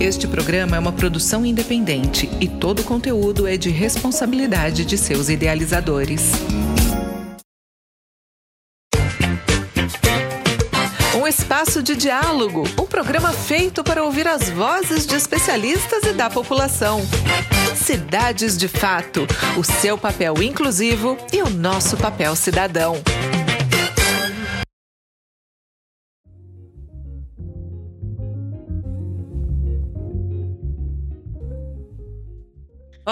Este programa é uma produção independente e todo o conteúdo é de responsabilidade de seus idealizadores. Um espaço de diálogo, um programa feito para ouvir as vozes de especialistas e da população. Cidades de Fato, o seu papel inclusivo e o nosso papel cidadão.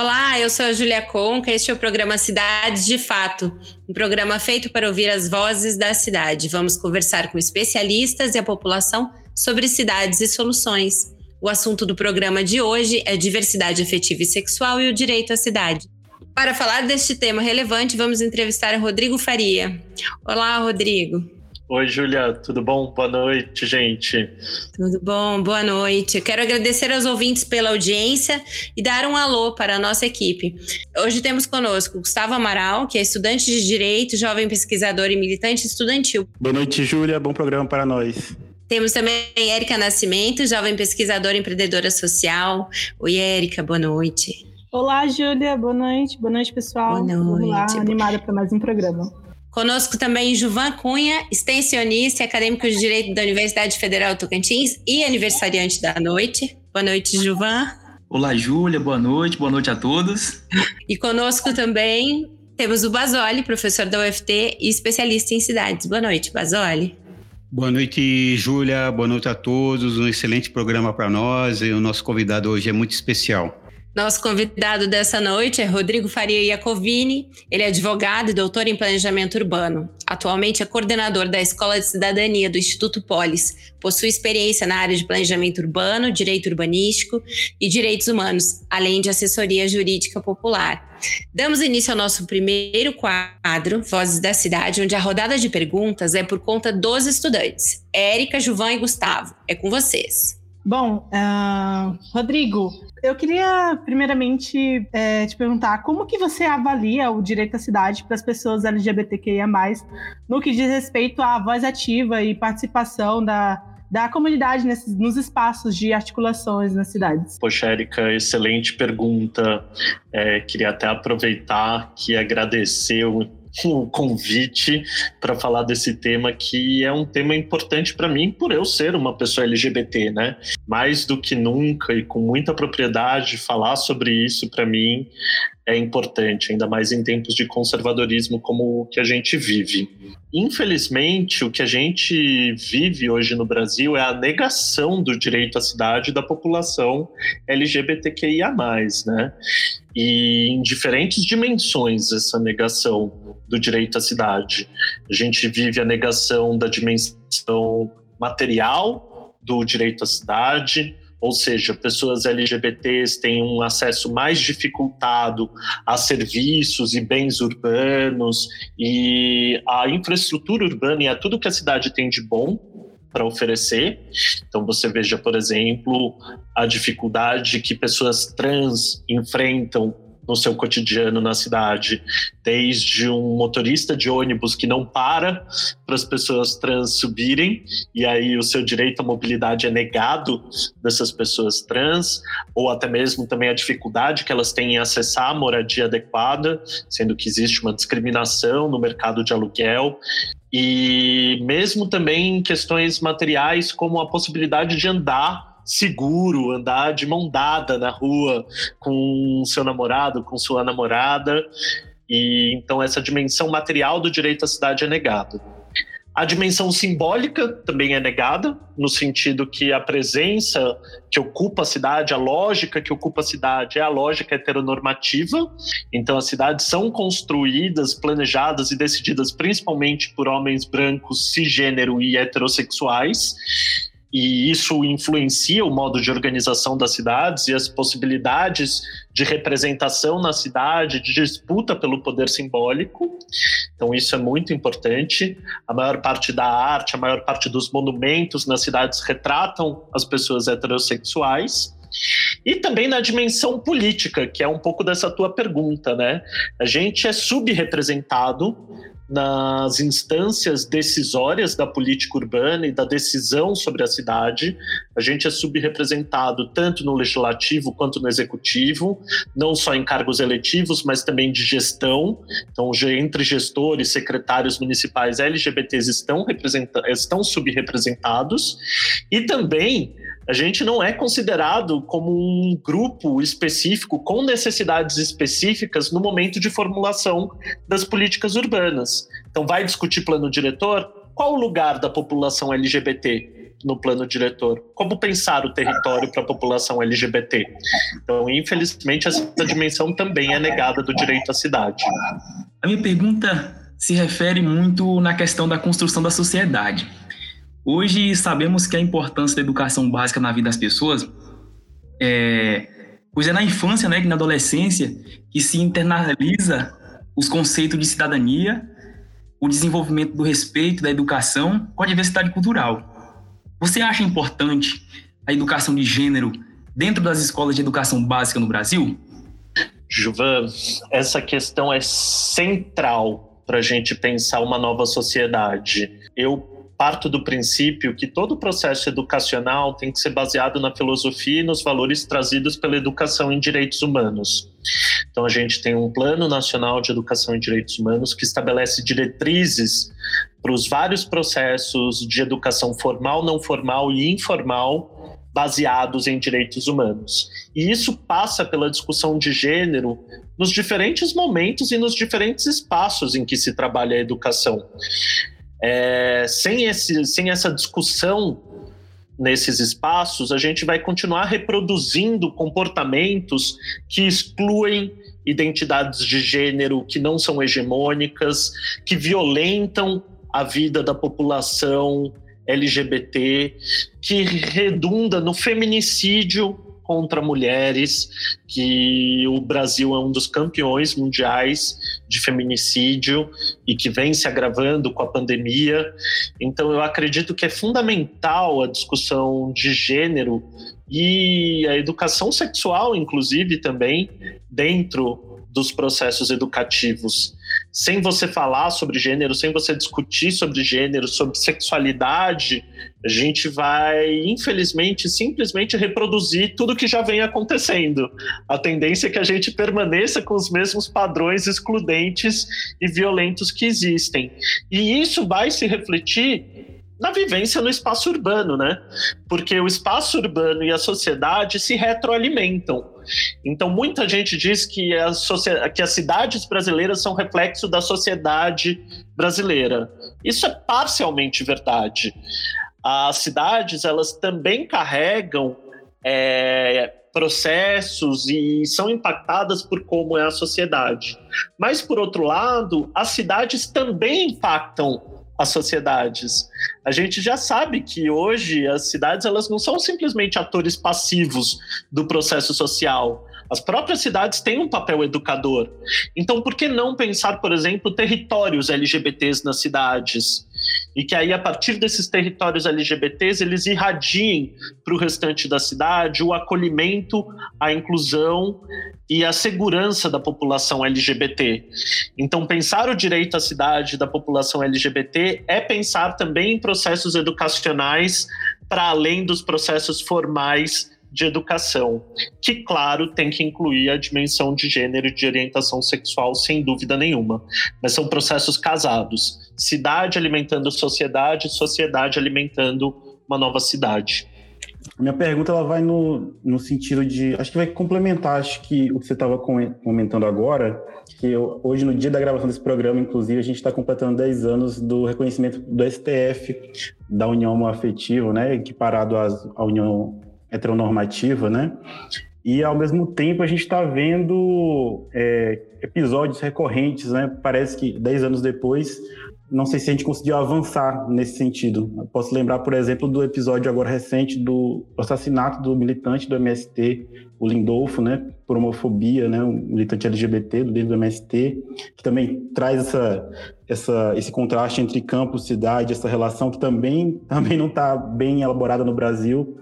Olá, eu sou a Julia Conca. Este é o programa Cidades de Fato, um programa feito para ouvir as vozes da cidade. Vamos conversar com especialistas e a população sobre cidades e soluções. O assunto do programa de hoje é diversidade afetiva e sexual e o direito à cidade. Para falar deste tema relevante, vamos entrevistar Rodrigo Faria. Olá, Rodrigo. Oi, Júlia, tudo bom? Boa noite, gente. Tudo bom, boa noite. Eu quero agradecer aos ouvintes pela audiência e dar um alô para a nossa equipe. Hoje temos conosco Gustavo Amaral, que é estudante de Direito, jovem pesquisador e militante estudantil. Boa noite, Júlia, bom programa para nós. Temos também Érica Nascimento, jovem pesquisadora e empreendedora social. Oi, Érica, boa noite. Olá, Júlia, boa noite. Boa noite, pessoal. Boa noite. Vamos lá, animada para mais um programa. Conosco também Juvan Cunha, extensionista e acadêmico de Direito da Universidade Federal Tocantins e aniversariante da noite. Boa noite, Juvan. Olá, Júlia, boa noite, boa noite a todos. E conosco também temos o Basoli, professor da UFT e especialista em cidades. Boa noite, Basoli. Boa noite, Júlia, boa noite a todos. Um excelente programa para nós e o nosso convidado hoje é muito especial. Nosso convidado dessa noite é Rodrigo Faria Iacovini. Ele é advogado e doutor em planejamento urbano. Atualmente é coordenador da Escola de Cidadania do Instituto Polis. Possui experiência na área de planejamento urbano, direito urbanístico e direitos humanos, além de assessoria jurídica popular. Damos início ao nosso primeiro quadro, Vozes da Cidade, onde a rodada de perguntas é por conta dos estudantes. Érica, Juvan e Gustavo, é com vocês. Bom, uh, Rodrigo, eu queria, primeiramente, é, te perguntar como que você avalia o direito à cidade para as pessoas LGBTQIA+, no que diz respeito à voz ativa e participação da, da comunidade nesses, nos espaços de articulações nas cidades? Poxa, Érica, excelente pergunta. É, queria até aproveitar que agradecer o convite para falar desse tema que é um tema importante para mim por eu ser uma pessoa LGBT, né? Mais do que nunca e com muita propriedade falar sobre isso para mim é importante, ainda mais em tempos de conservadorismo como o que a gente vive. Infelizmente, o que a gente vive hoje no Brasil é a negação do direito à cidade da população LGBTQIA+, né? E em diferentes dimensões essa negação do direito à cidade. A gente vive a negação da dimensão material do direito à cidade, ou seja, pessoas LGBTs têm um acesso mais dificultado a serviços e bens urbanos e a infraestrutura urbana e a tudo que a cidade tem de bom para oferecer. Então você veja, por exemplo, a dificuldade que pessoas trans enfrentam no seu cotidiano na cidade, desde um motorista de ônibus que não para para as pessoas trans subirem e aí o seu direito à mobilidade é negado dessas pessoas trans, ou até mesmo também a dificuldade que elas têm em acessar a moradia adequada, sendo que existe uma discriminação no mercado de aluguel. E mesmo também questões materiais como a possibilidade de andar seguro, andar de mão dada na rua com seu namorado, com sua namorada. E então essa dimensão material do direito à cidade é negada. A dimensão simbólica também é negada, no sentido que a presença que ocupa a cidade, a lógica que ocupa a cidade é a lógica heteronormativa. Então, as cidades são construídas, planejadas e decididas principalmente por homens brancos, cisgênero e heterossexuais e isso influencia o modo de organização das cidades e as possibilidades de representação na cidade, de disputa pelo poder simbólico. Então, isso é muito importante. A maior parte da arte, a maior parte dos monumentos nas cidades retratam as pessoas heterossexuais. E também na dimensão política, que é um pouco dessa tua pergunta, né? A gente é subrepresentado nas instâncias decisórias da política urbana e da decisão sobre a cidade. A gente é subrepresentado tanto no legislativo quanto no executivo, não só em cargos eletivos, mas também de gestão. Então, entre gestores, secretários municipais LGBTs estão, estão subrepresentados. E também a gente não é considerado como um grupo específico com necessidades específicas no momento de formulação das políticas urbanas. Então, vai discutir plano diretor? Qual o lugar da população LGBT no plano diretor? Como pensar o território para a população LGBT? Então, infelizmente, essa dimensão também é negada do direito à cidade. A minha pergunta se refere muito na questão da construção da sociedade. Hoje sabemos que a importância da educação básica na vida das pessoas é, pois é na infância, né, que na adolescência, que se internaliza os conceitos de cidadania, o desenvolvimento do respeito, da educação com a diversidade cultural. Você acha importante a educação de gênero dentro das escolas de educação básica no Brasil? Juvan, essa questão é central para a gente pensar uma nova sociedade. Eu parto do princípio que todo o processo educacional tem que ser baseado na filosofia e nos valores trazidos pela educação em direitos humanos. Então, a gente tem um Plano Nacional de Educação em Direitos Humanos que estabelece diretrizes para os vários processos de educação formal, não formal e informal baseados em direitos humanos. E isso passa pela discussão de gênero nos diferentes momentos e nos diferentes espaços em que se trabalha a educação. É, sem, esse, sem essa discussão nesses espaços, a gente vai continuar reproduzindo comportamentos que excluem identidades de gênero que não são hegemônicas, que violentam a vida da população LGBT, que redunda no feminicídio contra mulheres, que o Brasil é um dos campeões mundiais de feminicídio e que vem se agravando com a pandemia. Então, eu acredito que é fundamental a discussão de gênero e a educação sexual, inclusive, também, dentro dos processos educativos sem você falar sobre gênero, sem você discutir sobre gênero, sobre sexualidade, a gente vai, infelizmente, simplesmente reproduzir tudo que já vem acontecendo. A tendência é que a gente permaneça com os mesmos padrões excludentes e violentos que existem. E isso vai se refletir na vivência no espaço urbano, né? Porque o espaço urbano e a sociedade se retroalimentam. Então, muita gente diz que, a que as cidades brasileiras são reflexo da sociedade brasileira. Isso é parcialmente verdade. As cidades, elas também carregam é, processos e são impactadas por como é a sociedade. Mas, por outro lado, as cidades também impactam as sociedades. A gente já sabe que hoje as cidades elas não são simplesmente atores passivos do processo social. As próprias cidades têm um papel educador. Então, por que não pensar, por exemplo, territórios LGBTs nas cidades? E que aí a partir desses territórios LGBTs eles irradiem para o restante da cidade o acolhimento, a inclusão e a segurança da população LGBT. Então, pensar o direito à cidade da população LGBT é pensar também em processos educacionais para além dos processos formais de educação, que, claro, tem que incluir a dimensão de gênero e de orientação sexual, sem dúvida nenhuma. Mas são processos casados. Cidade alimentando sociedade, sociedade alimentando uma nova cidade. Minha pergunta ela vai no, no sentido de. Acho que vai complementar acho que o que você estava comentando agora, que eu, hoje, no dia da gravação desse programa, inclusive, a gente está completando 10 anos do reconhecimento do STF da união afetiva, né, equiparado às, à união heteronormativa, né? E ao mesmo tempo a gente está vendo é, episódios recorrentes, né? Parece que dez anos depois, não sei se a gente conseguiu avançar nesse sentido. Eu posso lembrar, por exemplo, do episódio agora recente do assassinato do militante do MST, o Lindolfo, né? Por homofobia, né? Um militante LGBT do do MST, que também traz essa, essa, esse contraste entre campo e cidade, essa relação que também, também não está bem elaborada no Brasil.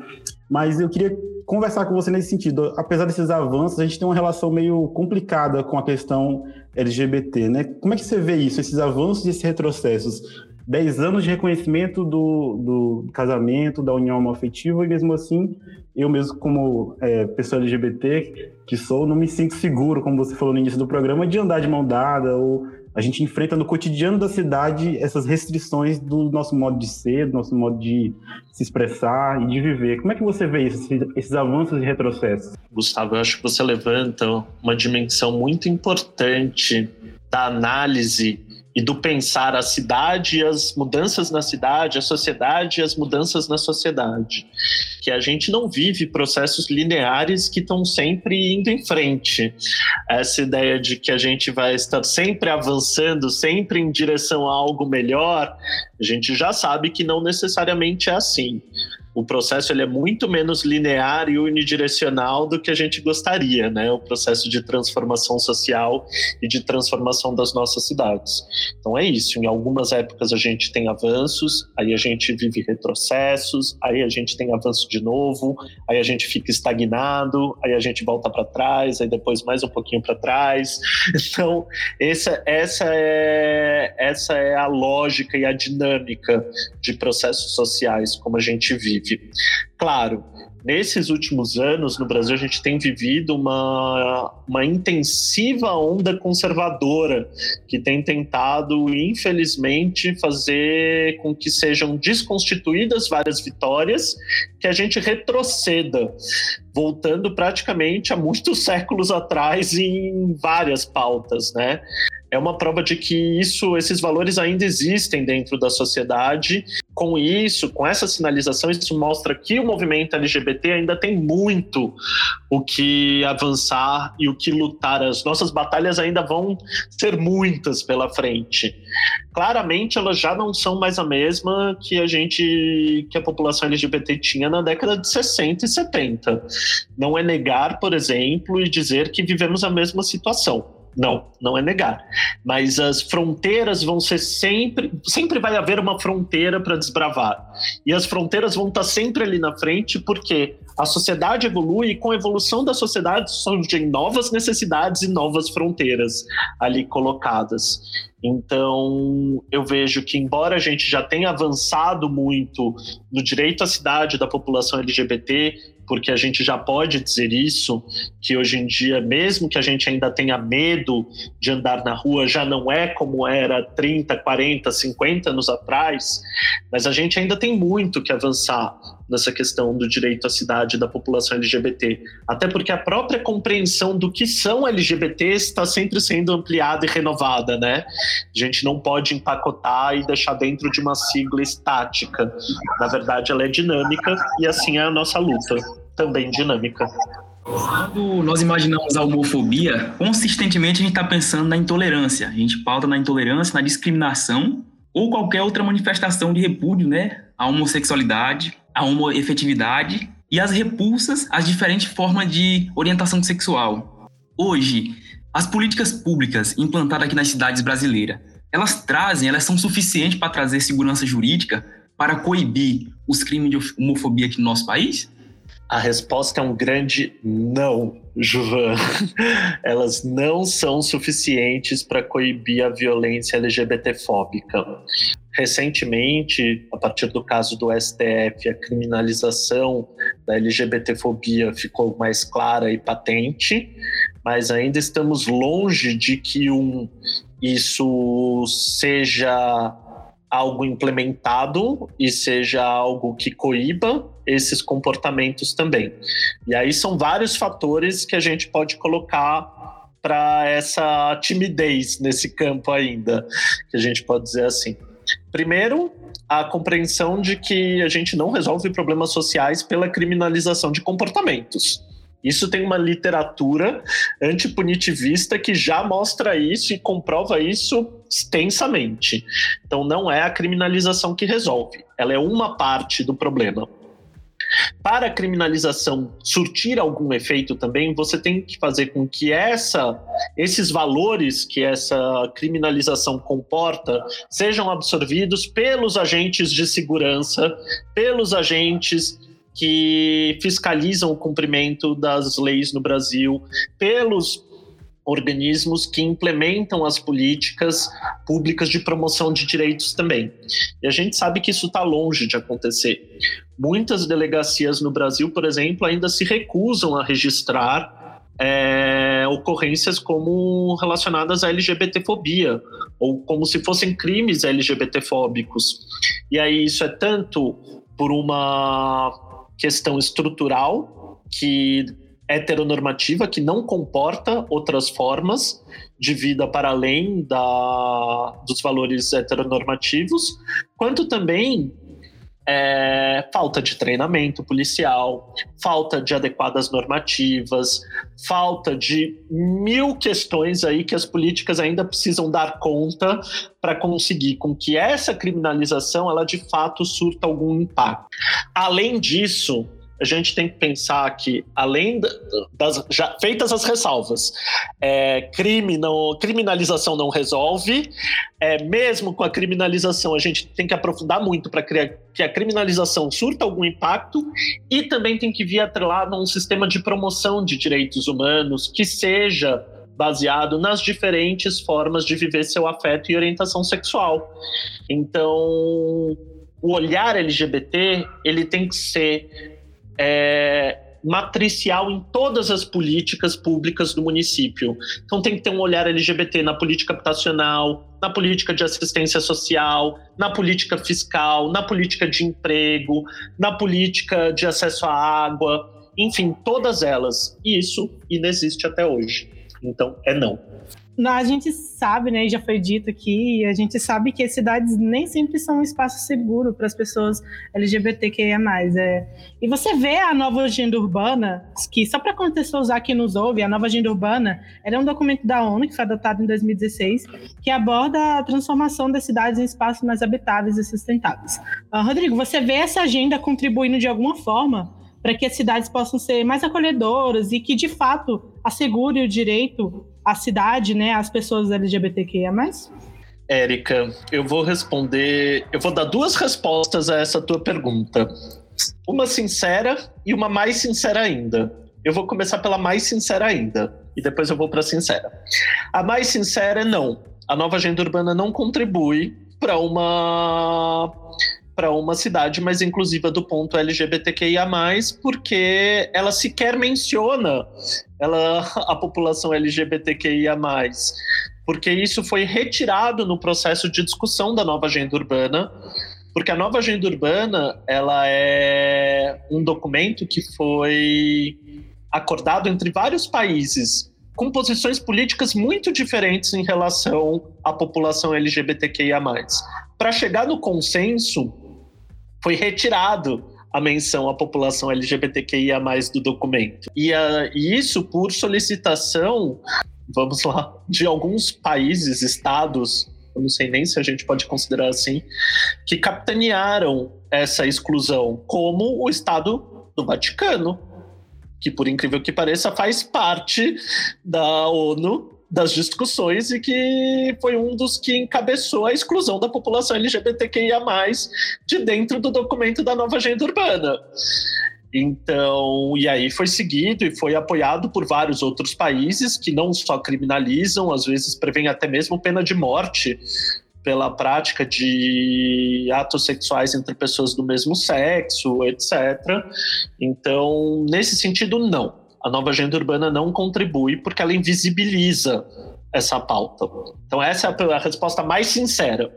Mas eu queria conversar com você nesse sentido. Apesar desses avanços, a gente tem uma relação meio complicada com a questão LGBT, né? Como é que você vê isso, esses avanços e esses retrocessos? Dez anos de reconhecimento do, do casamento, da união homoafetiva, e mesmo assim, eu mesmo como é, pessoa LGBT que sou, não me sinto seguro, como você falou no início do programa, de andar de mão dada ou a gente enfrenta no cotidiano da cidade essas restrições do nosso modo de ser, do nosso modo de se expressar e de viver. Como é que você vê isso, esses avanços e retrocessos? Gustavo, eu acho que você levanta uma dimensão muito importante da análise e do pensar a cidade as mudanças na cidade, a sociedade e as mudanças na sociedade. Que a gente não vive processos lineares que estão sempre indo em frente. Essa ideia de que a gente vai estar sempre avançando, sempre em direção a algo melhor, a gente já sabe que não necessariamente é assim o processo ele é muito menos linear e unidirecional do que a gente gostaria, né? O processo de transformação social e de transformação das nossas cidades. Então é isso. Em algumas épocas a gente tem avanços, aí a gente vive retrocessos, aí a gente tem avanço de novo, aí a gente fica estagnado, aí a gente volta para trás, aí depois mais um pouquinho para trás. Então essa essa é essa é a lógica e a dinâmica de processos sociais como a gente vive. Claro, nesses últimos anos no Brasil a gente tem vivido uma, uma intensiva onda conservadora que tem tentado, infelizmente, fazer com que sejam desconstituídas várias vitórias, que a gente retroceda, voltando praticamente a muitos séculos atrás em várias pautas, né? é uma prova de que isso, esses valores ainda existem dentro da sociedade. Com isso, com essa sinalização, isso mostra que o movimento LGBT ainda tem muito o que avançar e o que lutar. As nossas batalhas ainda vão ser muitas pela frente. Claramente, elas já não são mais a mesma que a gente, que a população LGBT tinha na década de 60 e 70. Não é negar, por exemplo, e dizer que vivemos a mesma situação não, não é negar. Mas as fronteiras vão ser sempre. Sempre vai haver uma fronteira para desbravar. E as fronteiras vão estar sempre ali na frente, porque a sociedade evolui e com a evolução da sociedade surgem novas necessidades e novas fronteiras ali colocadas. Então, eu vejo que, embora a gente já tenha avançado muito no direito à cidade da população LGBT, porque a gente já pode dizer isso, que hoje em dia, mesmo que a gente ainda tenha medo de andar na rua, já não é como era 30, 40, 50 anos atrás, mas a gente ainda tem muito que avançar nessa questão do direito à cidade da população LGBT. Até porque a própria compreensão do que são LGBTs está sempre sendo ampliada e renovada, né? A gente não pode empacotar e deixar dentro de uma sigla estática. Na verdade, ela é dinâmica e assim é a nossa luta, também dinâmica. Quando nós imaginamos a homofobia, consistentemente a gente está pensando na intolerância. A gente pauta na intolerância, na discriminação ou qualquer outra manifestação de repúdio, né? A homossexualidade, a homoefetividade e as repulsas às diferentes formas de orientação sexual. Hoje, as políticas públicas implantadas aqui nas cidades brasileiras, elas trazem, elas são suficientes para trazer segurança jurídica para coibir os crimes de homofobia aqui no nosso país? A resposta é um grande não, Juvan. Elas não são suficientes para coibir a violência LGBTfóbica. Recentemente, a partir do caso do STF, a criminalização da LGBTfobia ficou mais clara e patente, mas ainda estamos longe de que um, isso seja algo implementado e seja algo que coíba esses comportamentos também. E aí são vários fatores que a gente pode colocar para essa timidez nesse campo ainda, que a gente pode dizer assim. Primeiro, a compreensão de que a gente não resolve problemas sociais pela criminalização de comportamentos. Isso tem uma literatura antipunitivista que já mostra isso e comprova isso extensamente. Então, não é a criminalização que resolve, ela é uma parte do problema. Para a criminalização surtir algum efeito também, você tem que fazer com que essa, esses valores que essa criminalização comporta sejam absorvidos pelos agentes de segurança, pelos agentes que fiscalizam o cumprimento das leis no Brasil, pelos organismos que implementam as políticas públicas de promoção de direitos também. E a gente sabe que isso está longe de acontecer. Muitas delegacias no Brasil, por exemplo, ainda se recusam a registrar é, ocorrências como relacionadas à LGBTfobia ou como se fossem crimes LGBTfóbicos. E aí isso é tanto por uma questão estrutural que heteronormativa que não comporta outras formas de vida para além da, dos valores heteronormativos, quanto também é, falta de treinamento policial, falta de adequadas normativas, falta de mil questões aí que as políticas ainda precisam dar conta para conseguir com que essa criminalização ela de fato surta algum impacto. Além disso, a gente tem que pensar que, além das já feitas as ressalvas, é, crime não, criminalização não resolve, é, mesmo com a criminalização, a gente tem que aprofundar muito para que a criminalização surta algum impacto e também tem que vir atrelado a um sistema de promoção de direitos humanos que seja baseado nas diferentes formas de viver seu afeto e orientação sexual. Então, o olhar LGBT ele tem que ser é, matricial em todas as políticas públicas do município. Então tem que ter um olhar LGBT na política habitacional, na política de assistência social, na política fiscal, na política de emprego, na política de acesso à água, enfim, todas elas. E isso inexiste até hoje. Então é não a gente sabe, né, já foi dito aqui, a gente sabe que as cidades nem sempre são um espaço seguro para as pessoas LGBTQIA+. É. E você vê a nova agenda urbana, que só para contextualizar quem nos ouve, a nova agenda urbana era um documento da ONU, que foi adotado em 2016, que aborda a transformação das cidades em espaços mais habitáveis e sustentáveis. Uh, Rodrigo, você vê essa agenda contribuindo de alguma forma para que as cidades possam ser mais acolhedoras e que, de fato, assegure o direito à cidade, né, às pessoas LGBTQIA+. Érica, eu vou responder, eu vou dar duas respostas a essa tua pergunta. Uma sincera e uma mais sincera ainda. Eu vou começar pela mais sincera ainda e depois eu vou para a sincera. A mais sincera é não. A nova agenda urbana não contribui para uma para uma cidade mais inclusiva do ponto LGBTQIA+, porque ela sequer menciona ela, a população LGBTQIA+, porque isso foi retirado no processo de discussão da nova agenda urbana, porque a nova agenda urbana ela é um documento que foi acordado entre vários países com posições políticas muito diferentes em relação à população LGBTQIA+. Para chegar no consenso, foi retirado a menção à população LGBTQIA do documento. E, a, e isso por solicitação, vamos lá, de alguns países, estados, eu não sei nem se a gente pode considerar assim, que capitanearam essa exclusão, como o Estado do Vaticano, que por incrível que pareça faz parte da ONU das discussões e que foi um dos que encabeçou a exclusão da população LGBTQIA+, de dentro do documento da nova agenda urbana. Então, e aí foi seguido e foi apoiado por vários outros países que não só criminalizam, às vezes prevêem até mesmo pena de morte pela prática de atos sexuais entre pessoas do mesmo sexo, etc. Então, nesse sentido, não a nova agenda urbana não contribui porque ela invisibiliza essa pauta. Então, essa é a resposta mais sincera.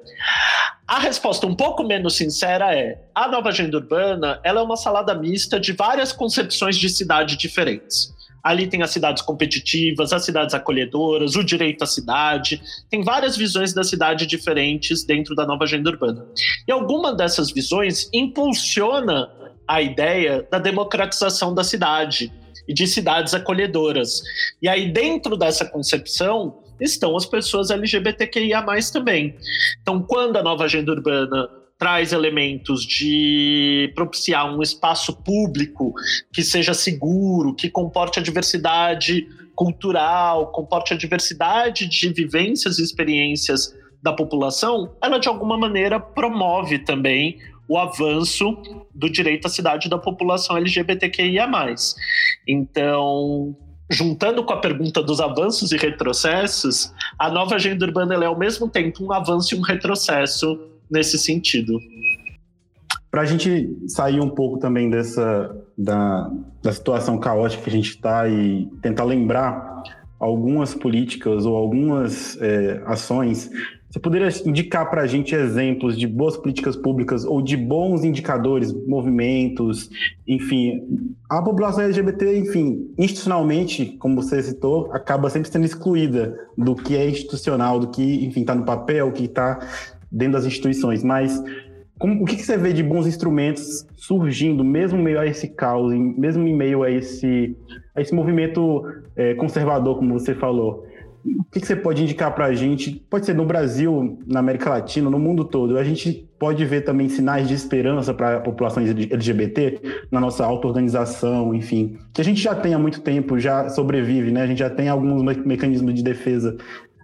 A resposta um pouco menos sincera é: a nova agenda urbana ela é uma salada mista de várias concepções de cidade diferentes. Ali tem as cidades competitivas, as cidades acolhedoras, o direito à cidade. Tem várias visões da cidade diferentes dentro da nova agenda urbana. E alguma dessas visões impulsiona a ideia da democratização da cidade, e de cidades acolhedoras. E aí, dentro dessa concepção, estão as pessoas LGBTQIA também. Então, quando a nova agenda urbana traz elementos de propiciar um espaço público que seja seguro, que comporte a diversidade cultural, comporte a diversidade de vivências e experiências da população, ela de alguma maneira promove também o avanço do direito à cidade da população LGBTQIA. Então, juntando com a pergunta dos avanços e retrocessos, a nova agenda urbana é ao mesmo tempo um avanço e um retrocesso nesse sentido. Para a gente sair um pouco também dessa da, da situação caótica que a gente está e tentar lembrar algumas políticas ou algumas é, ações, você poderia indicar para a gente exemplos de boas políticas públicas ou de bons indicadores, movimentos, enfim, a população LGBT, enfim, institucionalmente, como você citou, acaba sempre sendo excluída do que é institucional, do que, enfim, está no papel, que está dentro das instituições, mas como, o que, que, você vê de bons instrumentos surgindo, mesmo em meio a esse caos, mesmo em meio a esse, a esse movimento é, conservador, como você falou? O que, que você pode indicar para a gente? Pode ser no Brasil, na América Latina, no mundo todo. A gente pode ver também sinais de esperança para a população LGBT na nossa auto-organização, enfim, que a gente já tem há muito tempo, já sobrevive, né? A gente já tem alguns mecanismos de defesa,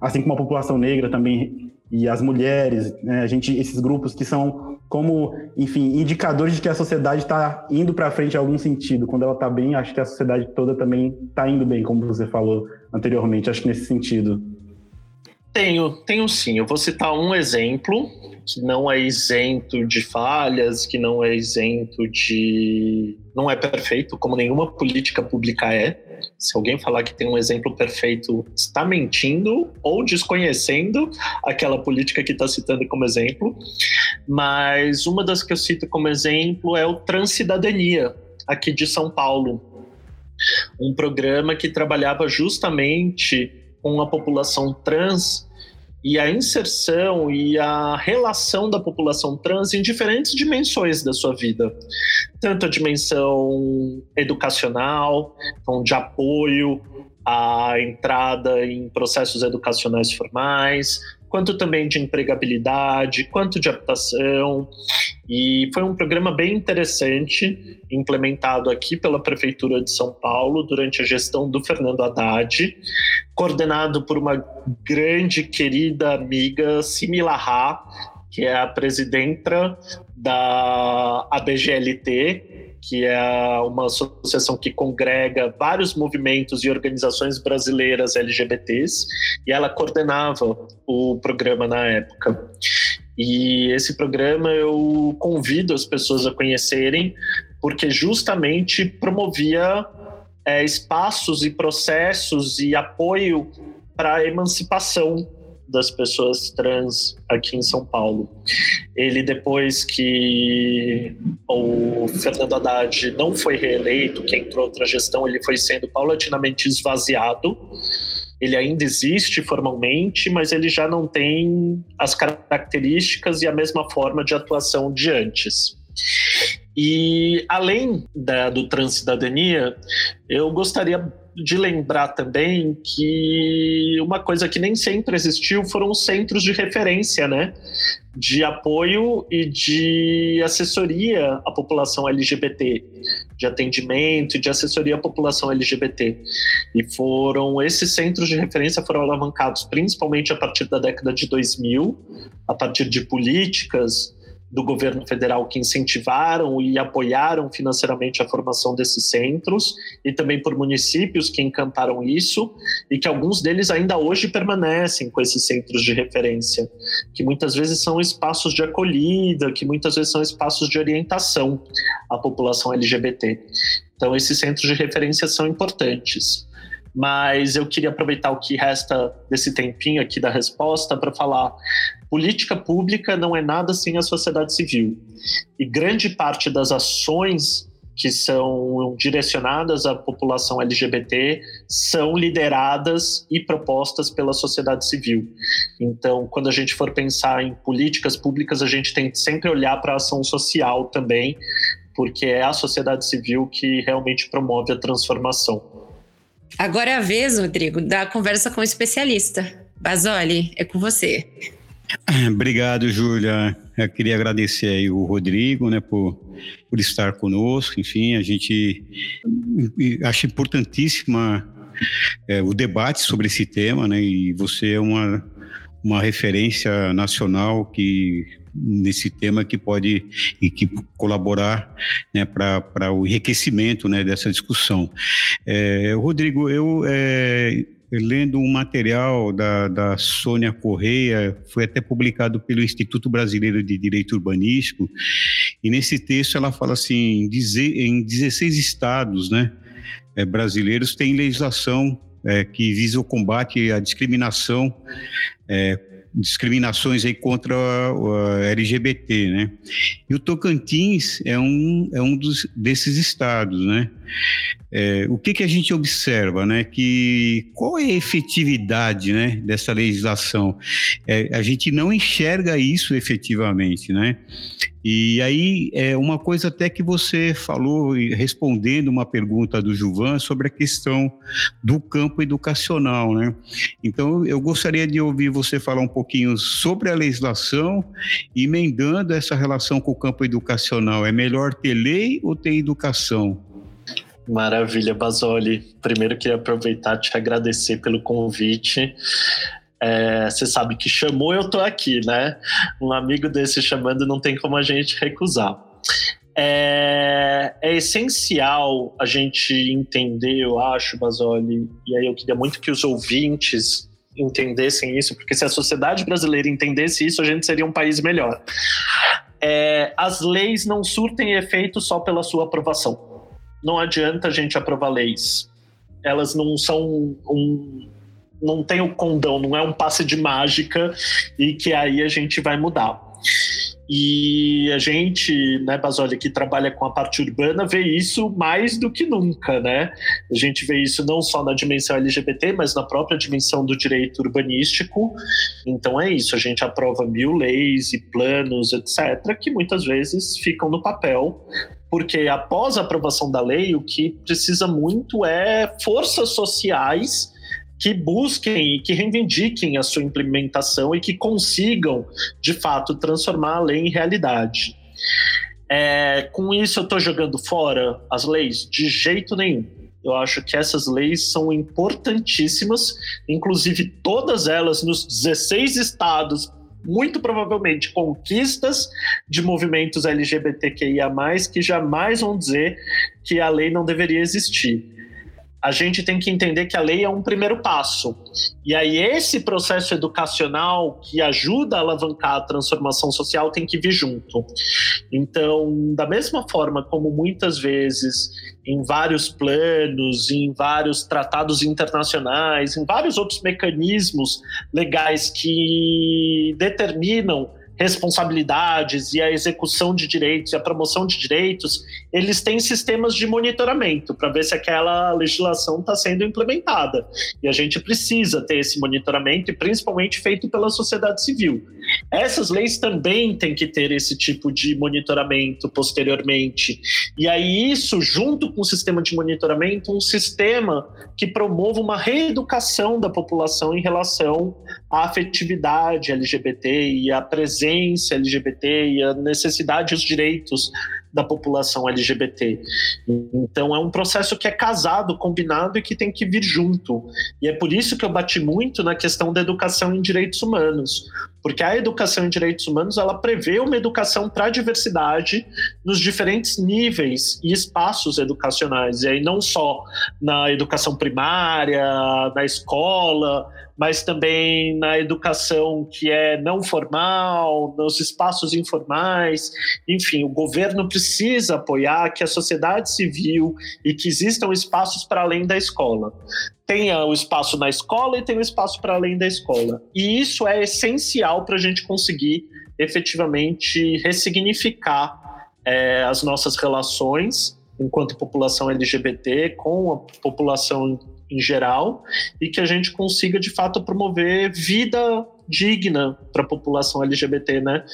assim como a população negra também e as mulheres, né? a gente, esses grupos que são como, enfim, indicadores de que a sociedade está indo para frente em algum sentido. Quando ela está bem, acho que a sociedade toda também está indo bem, como você falou anteriormente. Acho que nesse sentido. Tenho, tenho sim. Eu vou citar um exemplo que não é isento de falhas, que não é isento de. não é perfeito, como nenhuma política pública é. Se alguém falar que tem um exemplo perfeito, está mentindo ou desconhecendo aquela política que está citando como exemplo. Mas uma das que eu cito como exemplo é o Transcidadania, aqui de São Paulo. Um programa que trabalhava justamente com a população trans e a inserção e a relação da população trans em diferentes dimensões da sua vida. Tanto a dimensão educacional, então de apoio à entrada em processos educacionais formais, quanto também de empregabilidade, quanto de habitação. E foi um programa bem interessante, implementado aqui pela Prefeitura de São Paulo durante a gestão do Fernando Haddad, coordenado por uma grande, querida amiga, Simila Ha, que é a presidenta da ABGLT, que é uma associação que congrega vários movimentos e organizações brasileiras LGBTs, e ela coordenava o programa na época. E esse programa eu convido as pessoas a conhecerem, porque justamente promovia é, espaços e processos e apoio para a emancipação das pessoas trans aqui em São Paulo. Ele, depois que o Fernando Haddad não foi reeleito, que entrou outra gestão, ele foi sendo paulatinamente esvaziado. Ele ainda existe formalmente, mas ele já não tem as características e a mesma forma de atuação de antes. E além da, do Transcidadania, eu gostaria de lembrar também que uma coisa que nem sempre existiu foram os centros de referência, né? De apoio e de assessoria à população LGBT, de atendimento e de assessoria à população LGBT. E foram esses centros de referência foram alavancados principalmente a partir da década de 2000, a partir de políticas do governo federal que incentivaram e apoiaram financeiramente a formação desses centros e também por municípios que encantaram isso e que alguns deles ainda hoje permanecem com esses centros de referência, que muitas vezes são espaços de acolhida, que muitas vezes são espaços de orientação à população LGBT. Então esses centros de referência são importantes mas eu queria aproveitar o que resta desse tempinho aqui da resposta para falar política pública não é nada sem a sociedade civil. E grande parte das ações que são direcionadas à população LGBT são lideradas e propostas pela sociedade civil. Então, quando a gente for pensar em políticas públicas, a gente tem que sempre olhar para a ação social também, porque é a sociedade civil que realmente promove a transformação. Agora é a vez, Rodrigo, da conversa com o especialista. Basoli, é com você. Obrigado, Júlia. Eu queria agradecer aí o Rodrigo, né, por, por estar conosco. Enfim, a gente acha importantíssima é, o debate sobre esse tema, né, e você é uma, uma referência nacional que nesse tema que pode e que colaborar né, para o enriquecimento né, dessa discussão. É, Rodrigo, eu é, lendo um material da, da Sônia Correia, foi até publicado pelo Instituto Brasileiro de Direito Urbanístico, e nesse texto ela fala assim, em 16 estados né, é, brasileiros tem legislação é, que visa o combate à discriminação é, discriminações aí contra o LGBT, né? E o Tocantins é um, é um dos, desses estados, né? É, o que, que a gente observa, né? Que qual é a efetividade, né, dessa legislação? É, a gente não enxerga isso efetivamente, né? E aí é uma coisa até que você falou respondendo uma pergunta do Juvan sobre a questão do campo educacional, né? Então eu gostaria de ouvir você falar um pouquinho sobre a legislação, emendando essa relação com o campo educacional. É melhor ter lei ou ter educação? Maravilha, Basoli. Primeiro queria aproveitar e te agradecer pelo convite. É, você sabe que chamou, eu tô aqui, né? Um amigo desse chamando não tem como a gente recusar. É, é, essencial a gente entender, eu acho, Basoli, e aí eu queria muito que os ouvintes entendessem isso, porque se a sociedade brasileira entendesse isso, a gente seria um país melhor. É, as leis não surtem efeito só pela sua aprovação não adianta a gente aprovar leis. Elas não são um, não tem o condão, não é um passe de mágica e que aí a gente vai mudar. E a gente, né, Basoli, que trabalha com a parte urbana, vê isso mais do que nunca, né? A gente vê isso não só na dimensão LGBT, mas na própria dimensão do direito urbanístico. Então é isso, a gente aprova mil leis e planos, etc., que muitas vezes ficam no papel, porque após a aprovação da lei, o que precisa muito é forças sociais que busquem e que reivindiquem a sua implementação e que consigam, de fato, transformar a lei em realidade. É, com isso, eu estou jogando fora as leis? De jeito nenhum. Eu acho que essas leis são importantíssimas, inclusive todas elas nos 16 estados muito provavelmente conquistas de movimentos LGBTQIA, que jamais vão dizer que a lei não deveria existir a gente tem que entender que a lei é um primeiro passo. E aí, esse processo educacional que ajuda a alavancar a transformação social tem que vir junto. Então, da mesma forma como muitas vezes em vários planos, em vários tratados internacionais, em vários outros mecanismos legais que determinam responsabilidades e a execução de direitos e a promoção de direitos, eles têm sistemas de monitoramento para ver se aquela legislação está sendo implementada. E a gente precisa ter esse monitoramento, e principalmente feito pela sociedade civil. Essas leis também têm que ter esse tipo de monitoramento posteriormente. E aí, isso, junto com o sistema de monitoramento, um sistema que promova uma reeducação da população em relação à afetividade LGBT e à presença LGBT e à necessidade e os direitos da população LGBT. Então é um processo que é casado, combinado e que tem que vir junto. E é por isso que eu bati muito na questão da educação em direitos humanos, porque a educação em direitos humanos ela prevê uma educação para a diversidade nos diferentes níveis e espaços educacionais, e aí não só na educação primária, na escola, mas também na educação que é não formal, nos espaços informais. Enfim, o governo precisa apoiar que a sociedade civil e que existam espaços para além da escola. Tenha o espaço na escola e tenha o espaço para além da escola. E isso é essencial para a gente conseguir efetivamente ressignificar é, as nossas relações enquanto população LGBT com a população em geral e que a gente consiga de fato promover vida digna para a população LGBT, né?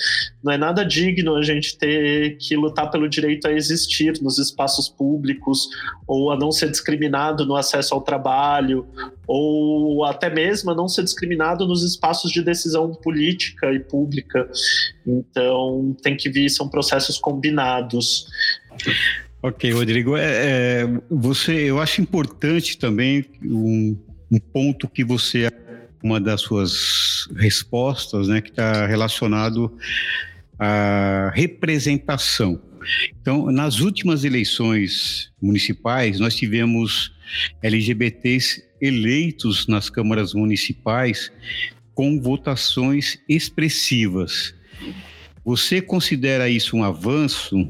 Não é nada digno a gente ter que lutar pelo direito a existir nos espaços públicos ou a não ser discriminado no acesso ao trabalho ou até mesmo a não ser discriminado nos espaços de decisão política e pública. Então, tem que vir são processos combinados. Ok, Rodrigo, é, é, você, eu acho importante também um, um, ponto que você, uma das suas respostas, né, que está relacionado a representação. Então, nas últimas eleições municipais, nós tivemos LGBTs eleitos nas câmaras municipais com votações expressivas. Você considera isso um avanço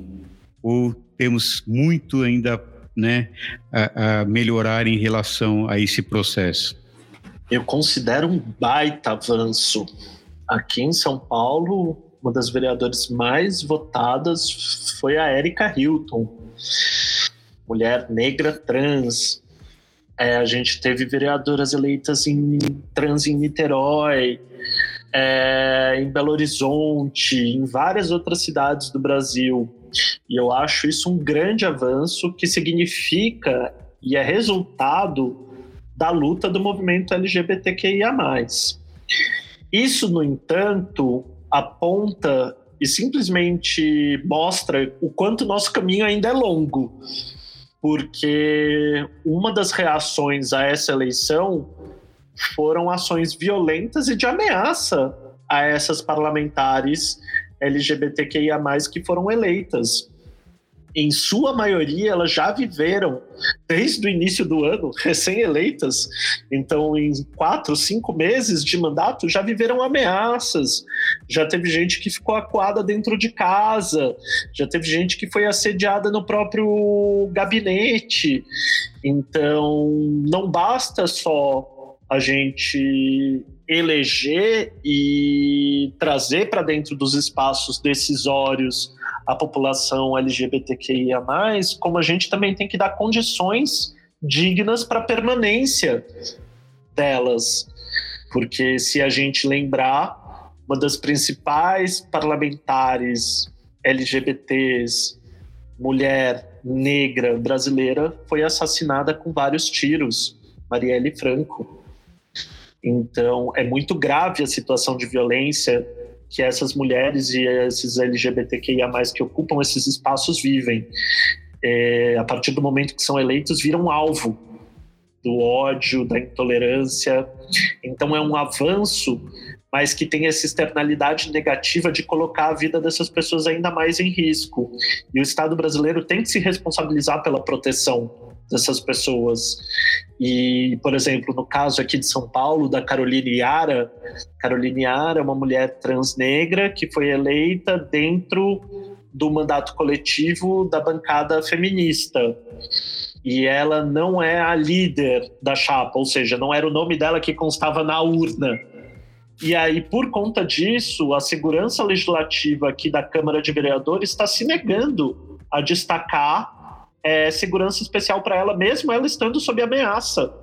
ou temos muito ainda né, a, a melhorar em relação a esse processo? Eu considero um baita avanço. Aqui em São Paulo, uma das vereadoras mais votadas foi a Erika Hilton, mulher negra trans. É, a gente teve vereadoras eleitas em trans em Niterói, é, em Belo Horizonte, em várias outras cidades do Brasil. E eu acho isso um grande avanço que significa e é resultado da luta do movimento LGBTQIA. Isso, no entanto, aponta e simplesmente mostra o quanto nosso caminho ainda é longo. Porque uma das reações a essa eleição foram ações violentas e de ameaça a essas parlamentares LGBTQIA, que foram eleitas em sua maioria, elas já viveram desde o início do ano, recém-eleitas. Então, em quatro, cinco meses de mandato, já viveram ameaças. Já teve gente que ficou acuada dentro de casa, já teve gente que foi assediada no próprio gabinete. Então, não basta só a gente eleger e trazer para dentro dos espaços decisórios a população LGBTQIA, como a gente também tem que dar condições dignas para a permanência delas. Porque se a gente lembrar, uma das principais parlamentares LGBTs, mulher negra brasileira, foi assassinada com vários tiros, Marielle Franco. Então, é muito grave a situação de violência que essas mulheres e esses LGBTQIA+, que ocupam esses espaços vivem. É, a partir do momento que são eleitos, viram alvo do ódio, da intolerância. Então é um avanço, mas que tem essa externalidade negativa de colocar a vida dessas pessoas ainda mais em risco. E o Estado brasileiro tem que se responsabilizar pela proteção dessas pessoas. E, por exemplo, no caso aqui de São Paulo, da Caroline Yara, Caroline Yara é uma mulher trans negra que foi eleita dentro do mandato coletivo da bancada feminista. E ela não é a líder da chapa, ou seja, não era o nome dela que constava na urna. E aí, por conta disso, a segurança legislativa aqui da Câmara de Vereadores está se negando a destacar é, segurança especial para ela, mesmo ela estando sob ameaça.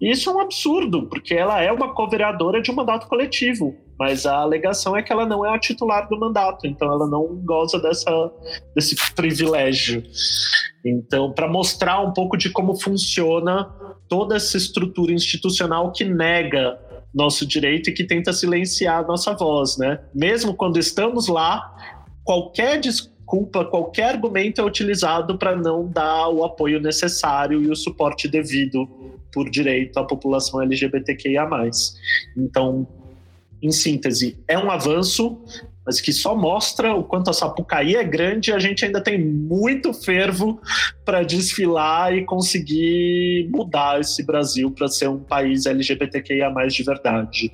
Isso é um absurdo, porque ela é uma co-vereadora de um mandato coletivo, mas a alegação é que ela não é a titular do mandato, então ela não goza dessa, desse privilégio. Então, para mostrar um pouco de como funciona toda essa estrutura institucional que nega nosso direito e que tenta silenciar a nossa voz, né? Mesmo quando estamos lá, qualquer discurso culpa, qualquer argumento é utilizado para não dar o apoio necessário e o suporte devido por direito à população LGBTQIA. Então, em síntese, é um avanço, mas que só mostra o quanto a Sapucaí é grande e a gente ainda tem muito fervo para desfilar e conseguir mudar esse Brasil para ser um país LGBTQIA de verdade.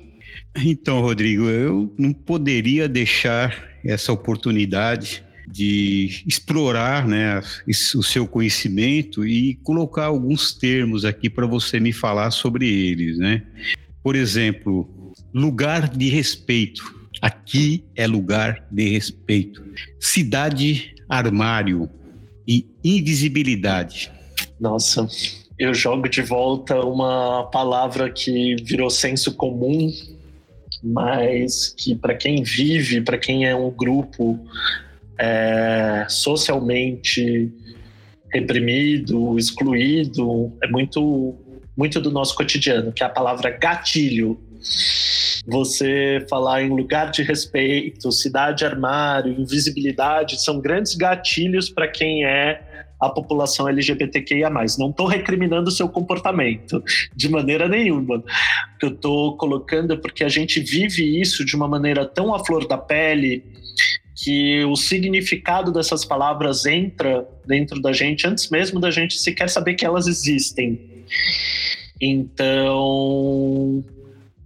Então, Rodrigo, eu não poderia deixar essa oportunidade de explorar né, o seu conhecimento e colocar alguns termos aqui para você me falar sobre eles. Né? Por exemplo, lugar de respeito. Aqui é lugar de respeito. Cidade armário e invisibilidade. Nossa, eu jogo de volta uma palavra que virou senso comum, mas que para quem vive, para quem é um grupo é, socialmente reprimido, excluído, é muito, muito do nosso cotidiano, que é a palavra gatilho. Você falar em lugar de respeito, cidade armário, invisibilidade, são grandes gatilhos para quem é a população LGBTQIA. Não estou recriminando o seu comportamento, de maneira nenhuma. O que eu estou colocando é porque a gente vive isso de uma maneira tão à flor da pele que o significado dessas palavras entra dentro da gente antes mesmo da gente sequer saber que elas existem. Então,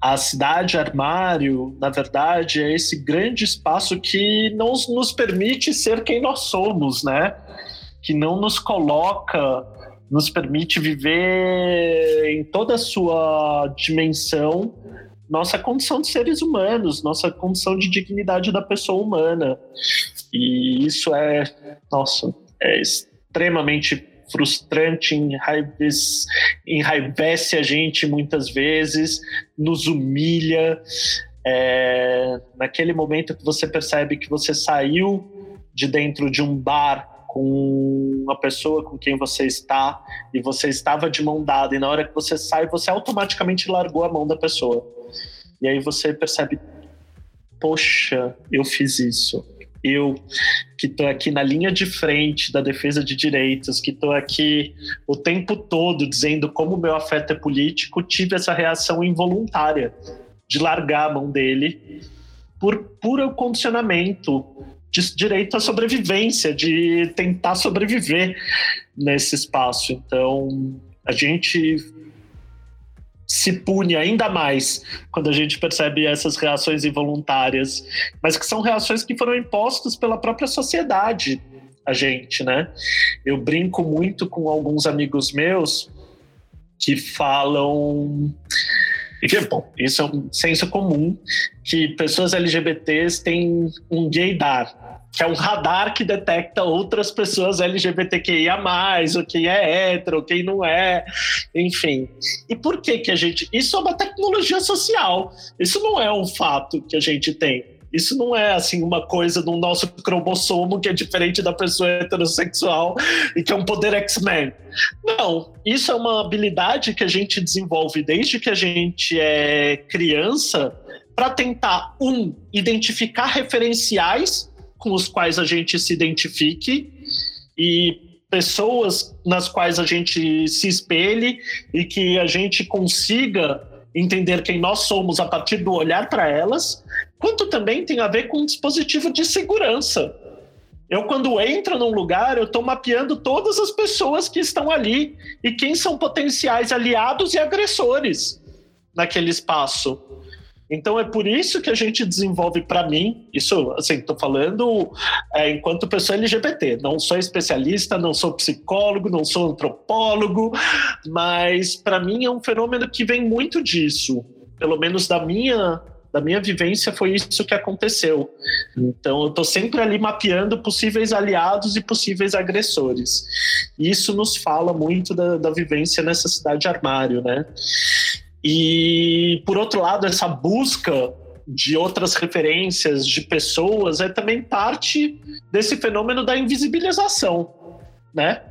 a cidade armário, na verdade, é esse grande espaço que não nos permite ser quem nós somos, né? Que não nos coloca, nos permite viver em toda a sua dimensão nossa condição de seres humanos, nossa condição de dignidade da pessoa humana. E isso é, nossa, é extremamente frustrante, enraivece, enraivece a gente muitas vezes, nos humilha. É, naquele momento que você percebe que você saiu de dentro de um bar com uma pessoa com quem você está e você estava de mão dada e na hora que você sai você automaticamente largou a mão da pessoa. E aí você percebe poxa eu fiz isso. Eu que estou aqui na linha de frente da defesa de direitos, que estou aqui o tempo todo dizendo como meu afeto é político, tive essa reação involuntária de largar a mão dele por puro condicionamento de direito à sobrevivência, de tentar sobreviver nesse espaço. Então, a gente se pune ainda mais quando a gente percebe essas reações involuntárias, mas que são reações que foram impostas pela própria sociedade a gente, né? Eu brinco muito com alguns amigos meus que falam que, bom, isso é um senso comum que pessoas LGBTs têm um gaydar, que é um radar que detecta outras pessoas LGBTQIA+, ou quem é hétero, quem não é, enfim. E por que que a gente... Isso é uma tecnologia social, isso não é um fato que a gente tem. Isso não é assim uma coisa do nosso cromossomo que é diferente da pessoa heterossexual e que é um poder X-Men. Não, isso é uma habilidade que a gente desenvolve desde que a gente é criança para tentar um identificar referenciais com os quais a gente se identifique e pessoas nas quais a gente se espelhe e que a gente consiga entender quem nós somos a partir do olhar para elas, quanto também tem a ver com um dispositivo de segurança. Eu, quando entro num lugar, eu estou mapeando todas as pessoas que estão ali e quem são potenciais aliados e agressores naquele espaço. Então é por isso que a gente desenvolve para mim, isso assim, estou falando é, enquanto pessoa LGBT, não sou especialista, não sou psicólogo, não sou antropólogo, mas para mim é um fenômeno que vem muito disso, pelo menos da minha da minha vivência foi isso que aconteceu. Então eu estou sempre ali mapeando possíveis aliados e possíveis agressores. Isso nos fala muito da, da vivência nessa cidade armário, né? E, por outro lado, essa busca de outras referências, de pessoas, é também parte desse fenômeno da invisibilização. Né?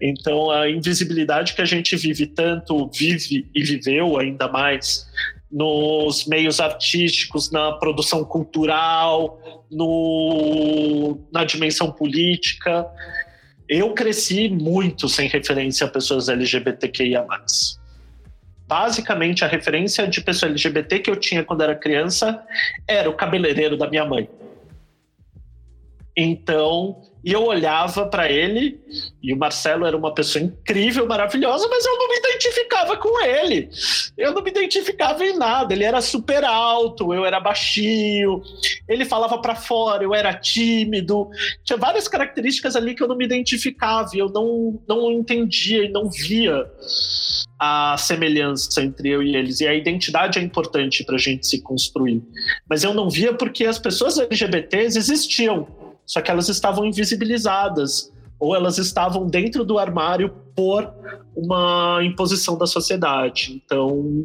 Então, a invisibilidade que a gente vive tanto, vive e viveu ainda mais nos meios artísticos, na produção cultural, no, na dimensão política. Eu cresci muito sem referência a pessoas LGBTQIA basicamente a referência de pessoa LGBT que eu tinha quando era criança era o cabeleireiro da minha mãe. Então, e eu olhava para ele, e o Marcelo era uma pessoa incrível, maravilhosa, mas eu não me identificava com ele. Eu não me identificava em nada. Ele era super alto, eu era baixinho, ele falava para fora, eu era tímido. Tinha várias características ali que eu não me identificava, e eu não, não entendia e não via a semelhança entre eu e eles. E a identidade é importante para a gente se construir. Mas eu não via porque as pessoas LGBTs existiam só que elas estavam invisibilizadas ou elas estavam dentro do armário por uma imposição da sociedade. Então,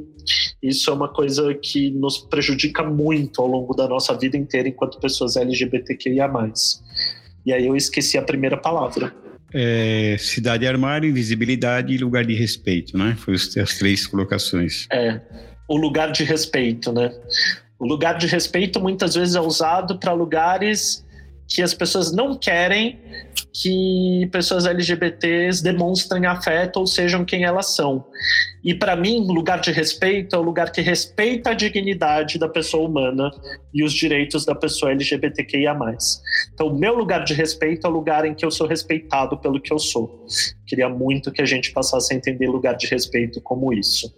isso é uma coisa que nos prejudica muito ao longo da nossa vida inteira enquanto pessoas LGBTQIA+. E aí eu esqueci a primeira palavra. É, cidade armário, invisibilidade e lugar de respeito, né? Foi as três colocações. É. o lugar de respeito, né? O lugar de respeito muitas vezes é usado para lugares que as pessoas não querem que pessoas LGBTs demonstrem afeto ou sejam quem elas são. E para mim, lugar de respeito é o lugar que respeita a dignidade da pessoa humana e os direitos da pessoa LGBTQIA+. Então, o meu lugar de respeito é o lugar em que eu sou respeitado pelo que eu sou. Queria muito que a gente passasse a entender lugar de respeito como isso.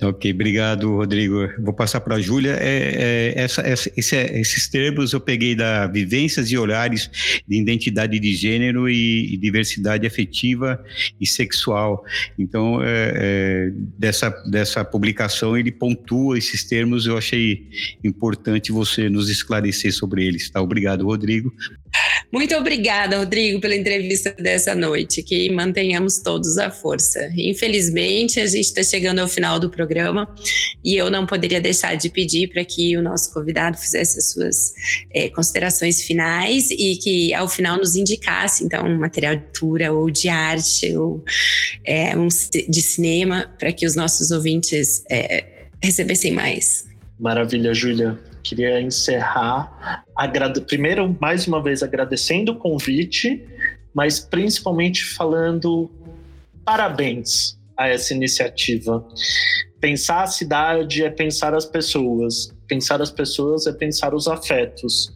Ok, obrigado, Rodrigo. Vou passar para a Júlia. É, é, essa, essa, esse, esses termos eu peguei da Vivências e Olhares de Identidade de Gênero e, e Diversidade Afetiva e Sexual. Então, é, é, dessa, dessa publicação, ele pontua esses termos. Eu achei importante você nos esclarecer sobre eles. Tá? Obrigado, Rodrigo. Muito obrigada, Rodrigo, pela entrevista dessa noite. Que mantenhamos todos a força. Infelizmente, a gente está chegando ao final do programa e eu não poderia deixar de pedir para que o nosso convidado fizesse as suas é, considerações finais e que, ao final, nos indicasse, então, um material de leitura ou de arte ou é, um, de cinema para que os nossos ouvintes é, recebessem mais. Maravilha, Júlia queria encerrar agrade... primeiro mais uma vez agradecendo o convite, mas principalmente falando parabéns a essa iniciativa. Pensar a cidade é pensar as pessoas, pensar as pessoas é pensar os afetos.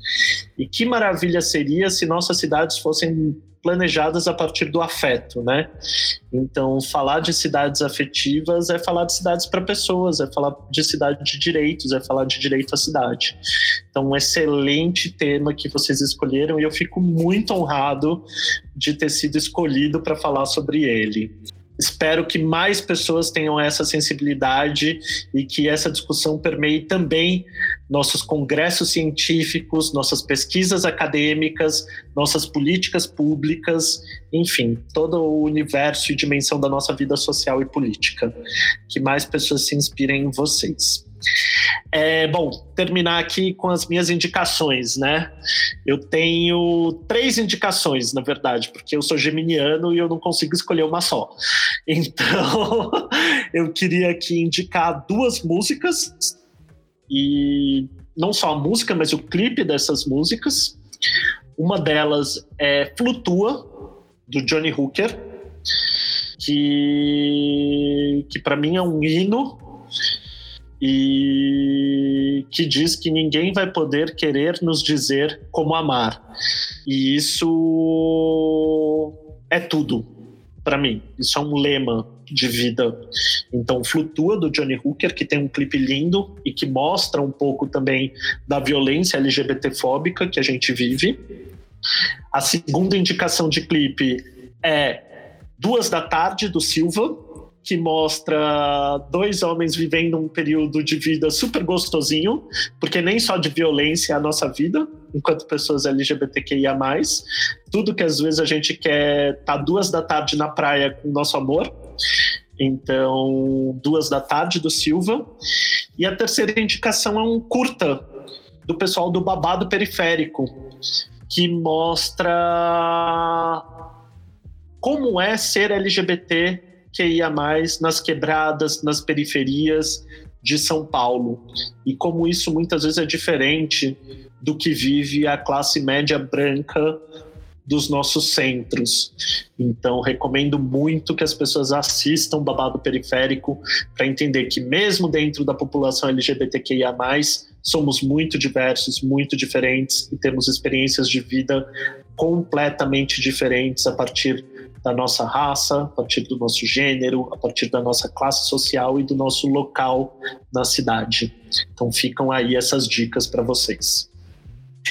E que maravilha seria se nossas cidades fossem planejadas a partir do afeto, né? Então, falar de cidades afetivas é falar de cidades para pessoas, é falar de cidade de direitos, é falar de direito à cidade. Então, um excelente tema que vocês escolheram e eu fico muito honrado de ter sido escolhido para falar sobre ele. Espero que mais pessoas tenham essa sensibilidade e que essa discussão permeie também nossos congressos científicos, nossas pesquisas acadêmicas, nossas políticas públicas, enfim, todo o universo e dimensão da nossa vida social e política. Que mais pessoas se inspirem em vocês. É, bom, terminar aqui com as minhas indicações, né? Eu tenho três indicações, na verdade, porque eu sou geminiano e eu não consigo escolher uma só. Então, eu queria aqui indicar duas músicas, e não só a música, mas o clipe dessas músicas. Uma delas é Flutua, do Johnny Hooker, que, que para mim é um hino e que diz que ninguém vai poder querer nos dizer como amar. E isso é tudo para mim. Isso é um lema de vida. Então, Flutua do Johnny Hooker, que tem um clipe lindo e que mostra um pouco também da violência LGBTfóbica que a gente vive. A segunda indicação de clipe é Duas da Tarde, do Silva, que mostra dois homens vivendo um período de vida super gostosinho, porque nem só de violência é a nossa vida, enquanto pessoas LGBTQIA. Tudo que às vezes a gente quer estar tá duas da tarde na praia com o nosso amor. Então, duas da tarde do Silva. E a terceira indicação é um curta do pessoal do Babado Periférico, que mostra como é ser LGBT que ia mais nas quebradas, nas periferias de São Paulo. E como isso muitas vezes é diferente do que vive a classe média branca dos nossos centros. Então, recomendo muito que as pessoas assistam Babado Periférico para entender que, mesmo dentro da população LGBTQIA, somos muito diversos, muito diferentes e temos experiências de vida completamente diferentes a partir da nossa raça, a partir do nosso gênero, a partir da nossa classe social e do nosso local na cidade. Então ficam aí essas dicas para vocês.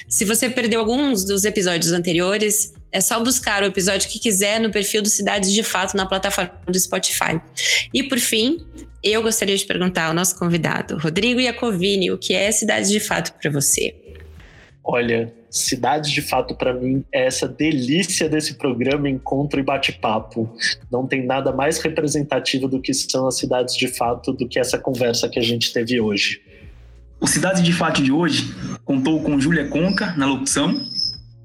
Se você perdeu alguns dos episódios anteriores, é só buscar o episódio que quiser no perfil do Cidades de Fato na plataforma do Spotify. E por fim, eu gostaria de perguntar ao nosso convidado, Rodrigo Iacovini, o que é Cidades de Fato para você? Olha, Cidades de Fato, para mim, é essa delícia desse programa Encontro e Bate-Papo. Não tem nada mais representativo do que são as cidades de fato do que essa conversa que a gente teve hoje. O Cidades de Fato de hoje contou com Júlia Conca na locução,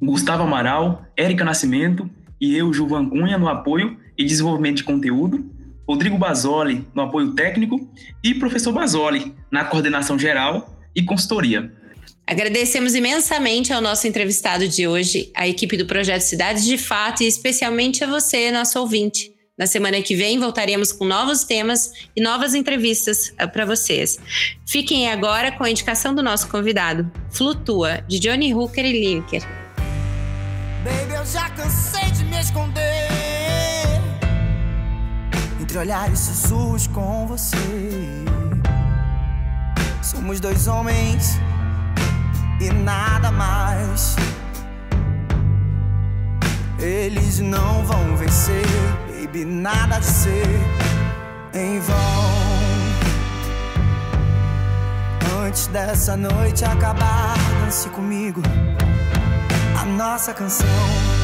Gustavo Amaral, Érica Nascimento e eu, Juvan Cunha, no apoio e desenvolvimento de conteúdo. Rodrigo Basoli no apoio técnico e professor Basoli na coordenação geral e consultoria. Agradecemos imensamente ao nosso entrevistado de hoje, a equipe do projeto Cidades de Fato e especialmente a você, nosso ouvinte. Na semana que vem voltaremos com novos temas e novas entrevistas eh, para vocês. Fiquem agora com a indicação do nosso convidado, Flutua, de Johnny Hooker e Lineker. Baby, eu já cansei de me esconder entre olhares sussurros com você. Somos dois homens e nada mais. Eles não vão vencer, baby, nada de ser em vão. Antes dessa noite acabar, dance comigo a nossa canção.